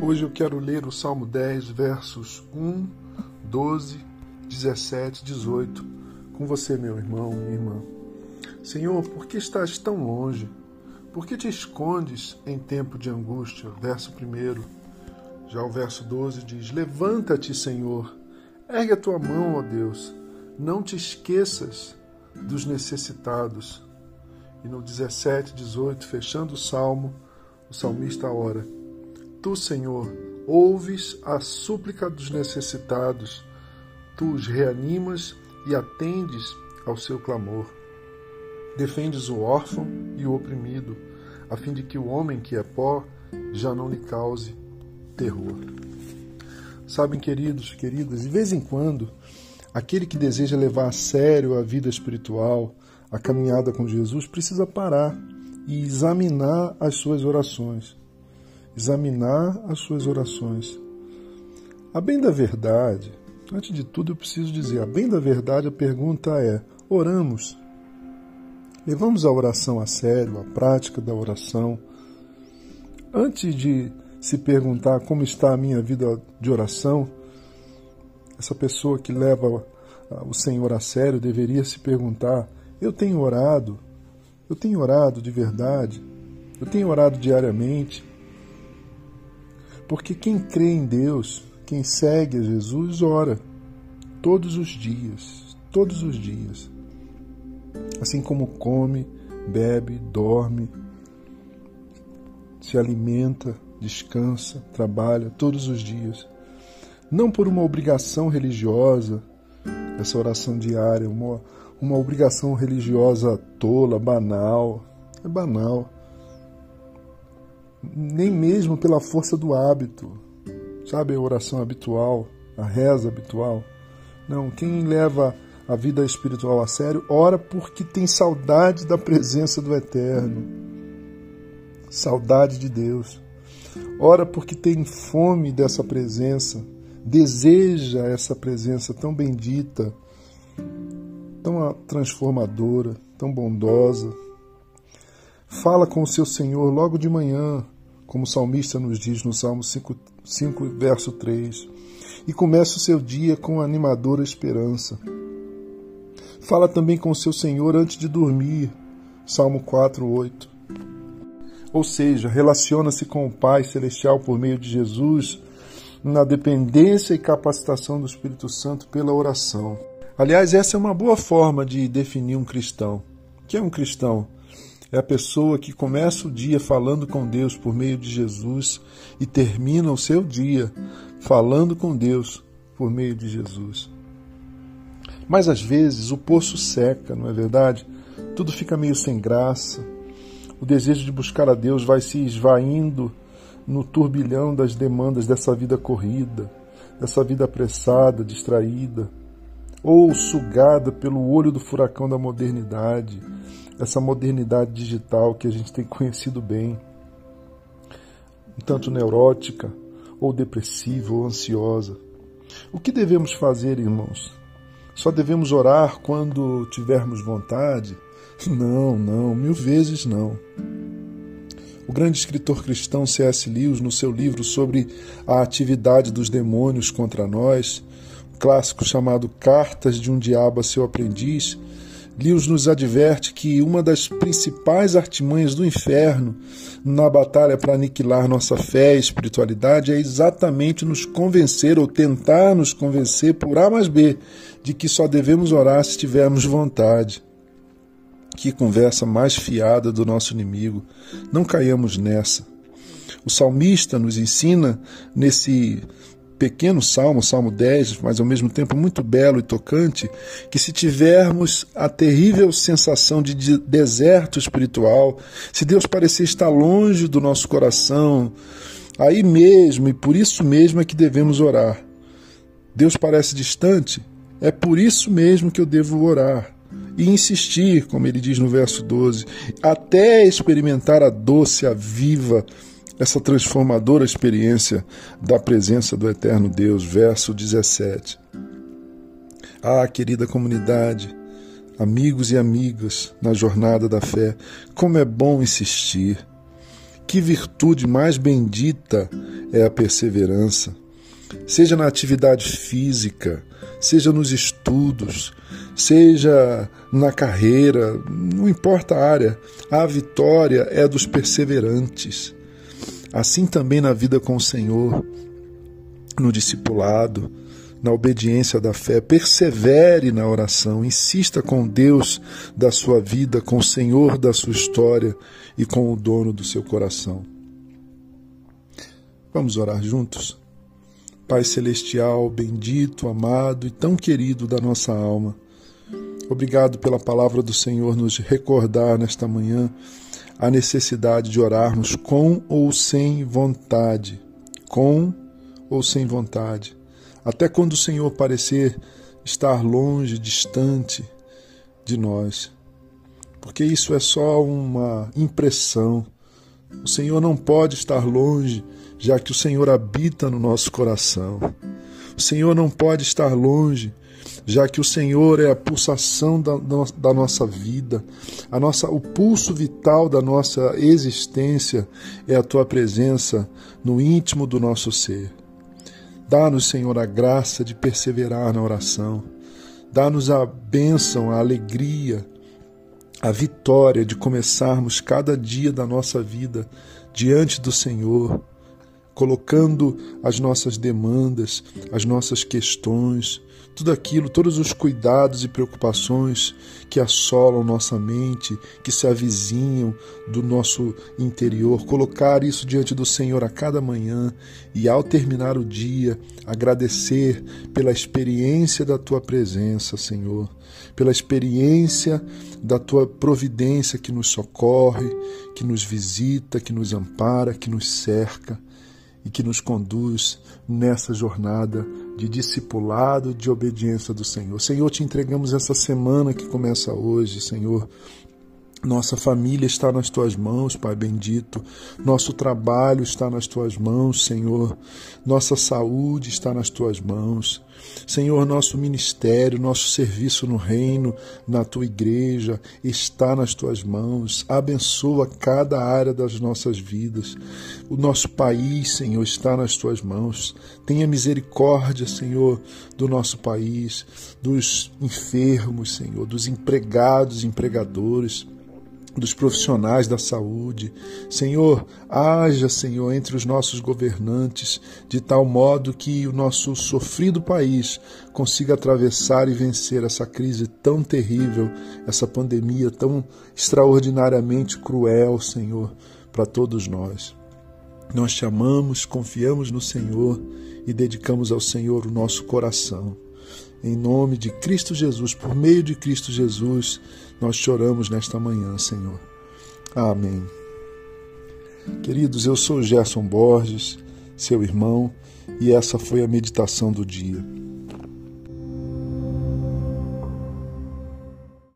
Hoje eu quero ler o Salmo 10, versos 1, 12, 17, 18, com você, meu irmão, minha irmã. Senhor, por que estás tão longe? Por que te escondes em tempo de angústia? Verso 1. Já o verso 12 diz: Levanta-te, Senhor, ergue a tua mão, ó Deus, não te esqueças dos necessitados. E no 17, 18, fechando o salmo, o salmista ora: Tu, Senhor, ouves a súplica dos necessitados, tu os reanimas e atendes ao seu clamor. Defendes o órfão e o oprimido, a fim de que o homem que é pó já não lhe cause terror. Sabem, queridos, queridas, de vez em quando, aquele que deseja levar a sério a vida espiritual, a caminhada com Jesus, precisa parar e examinar as suas orações examinar as suas orações. A bem da verdade, antes de tudo eu preciso dizer, a bem da verdade a pergunta é: oramos? Levamos a oração a sério, a prática da oração? Antes de se perguntar como está a minha vida de oração, essa pessoa que leva o Senhor a sério deveria se perguntar: eu tenho orado? Eu tenho orado de verdade? Eu tenho orado diariamente? Porque quem crê em Deus, quem segue a Jesus, ora todos os dias, todos os dias. Assim como come, bebe, dorme, se alimenta, descansa, trabalha todos os dias. Não por uma obrigação religiosa, essa oração diária, uma, uma obrigação religiosa tola, banal. É banal nem mesmo pela força do hábito, sabe, a oração habitual, a reza habitual. Não, quem leva a vida espiritual a sério ora porque tem saudade da presença do Eterno, saudade de Deus. Ora porque tem fome dessa presença, deseja essa presença tão bendita, tão transformadora, tão bondosa, Fala com o seu Senhor logo de manhã, como o salmista nos diz no Salmo 5, 5 verso 3, e comece o seu dia com animadora esperança. Fala também com o seu Senhor antes de dormir, Salmo 4, 8. Ou seja, relaciona-se com o Pai Celestial por meio de Jesus na dependência e capacitação do Espírito Santo pela oração. Aliás, essa é uma boa forma de definir um cristão. O que é um cristão? É a pessoa que começa o dia falando com Deus por meio de Jesus e termina o seu dia falando com Deus por meio de Jesus. Mas às vezes o poço seca, não é verdade? Tudo fica meio sem graça. O desejo de buscar a Deus vai se esvaindo no turbilhão das demandas dessa vida corrida, dessa vida apressada, distraída, ou sugada pelo olho do furacão da modernidade, essa modernidade digital que a gente tem conhecido bem, um tanto neurótica, ou depressiva, ou ansiosa. O que devemos fazer, irmãos? Só devemos orar quando tivermos vontade? Não, não, mil vezes não. O grande escritor cristão C.S. Lewis, no seu livro sobre a atividade dos demônios contra nós, clássico chamado Cartas de um Diabo a seu Aprendiz, Lewis nos adverte que uma das principais artimanhas do inferno na batalha para aniquilar nossa fé e espiritualidade é exatamente nos convencer ou tentar nos convencer por A mais B de que só devemos orar se tivermos vontade. Que conversa mais fiada do nosso inimigo. Não caiamos nessa. O salmista nos ensina nesse pequeno salmo, Salmo 10, mas ao mesmo tempo muito belo e tocante, que se tivermos a terrível sensação de deserto espiritual, se Deus parecer estar longe do nosso coração, aí mesmo e por isso mesmo é que devemos orar. Deus parece distante, é por isso mesmo que eu devo orar e insistir, como ele diz no verso 12, até experimentar a doce, a viva essa transformadora experiência da presença do Eterno Deus. Verso 17. Ah, querida comunidade, amigos e amigas na jornada da fé, como é bom insistir. Que virtude mais bendita é a perseverança. Seja na atividade física, seja nos estudos, seja na carreira, não importa a área, a vitória é dos perseverantes. Assim também na vida com o Senhor, no discipulado, na obediência da fé, persevere na oração, insista com Deus da sua vida, com o Senhor da sua história e com o dono do seu coração. Vamos orar juntos? Pai Celestial, bendito, amado e tão querido da nossa alma, obrigado pela palavra do Senhor nos recordar nesta manhã a necessidade de orarmos com ou sem vontade, com ou sem vontade até quando o Senhor parecer estar longe, distante de nós. Porque isso é só uma impressão. O Senhor não pode estar longe, já que o Senhor habita no nosso coração. O Senhor não pode estar longe, já que o Senhor é a pulsação da, da, nossa vida, a nossa, o pulso vital da nossa existência é a tua presença no íntimo do nosso ser. Dá-nos, Senhor, a graça de perseverar na oração. Dá-nos a bênção, a alegria, a vitória de começarmos cada dia da nossa vida diante do Senhor, colocando as nossas demandas, as nossas questões, tudo aquilo, todos os cuidados e preocupações que assolam nossa mente, que se avizinham do nosso interior, colocar isso diante do Senhor a cada manhã e, ao terminar o dia, agradecer pela experiência da tua presença, Senhor, pela experiência da tua providência que nos socorre, que nos visita, que nos ampara, que nos cerca e que nos conduz nessa jornada de discipulado, de obediência do Senhor. Senhor, te entregamos essa semana que começa hoje, Senhor. Nossa família está nas tuas mãos, Pai bendito. Nosso trabalho está nas tuas mãos, Senhor. Nossa saúde está nas tuas mãos. Senhor, nosso ministério, nosso serviço no reino, na tua igreja, está nas tuas mãos. Abençoa cada área das nossas vidas. O nosso país, Senhor, está nas tuas mãos. Tenha misericórdia, Senhor, do nosso país, dos enfermos, Senhor, dos empregados, empregadores dos profissionais da saúde. Senhor, haja, Senhor, entre os nossos governantes, de tal modo que o nosso sofrido país consiga atravessar e vencer essa crise tão terrível, essa pandemia tão extraordinariamente cruel, Senhor, para todos nós. Nós te amamos, confiamos no Senhor e dedicamos ao Senhor o nosso coração. Em nome de Cristo Jesus, por meio de Cristo Jesus, nós choramos nesta manhã, Senhor. Amém. Queridos, eu sou Gerson Borges, seu irmão, e essa foi a meditação do dia.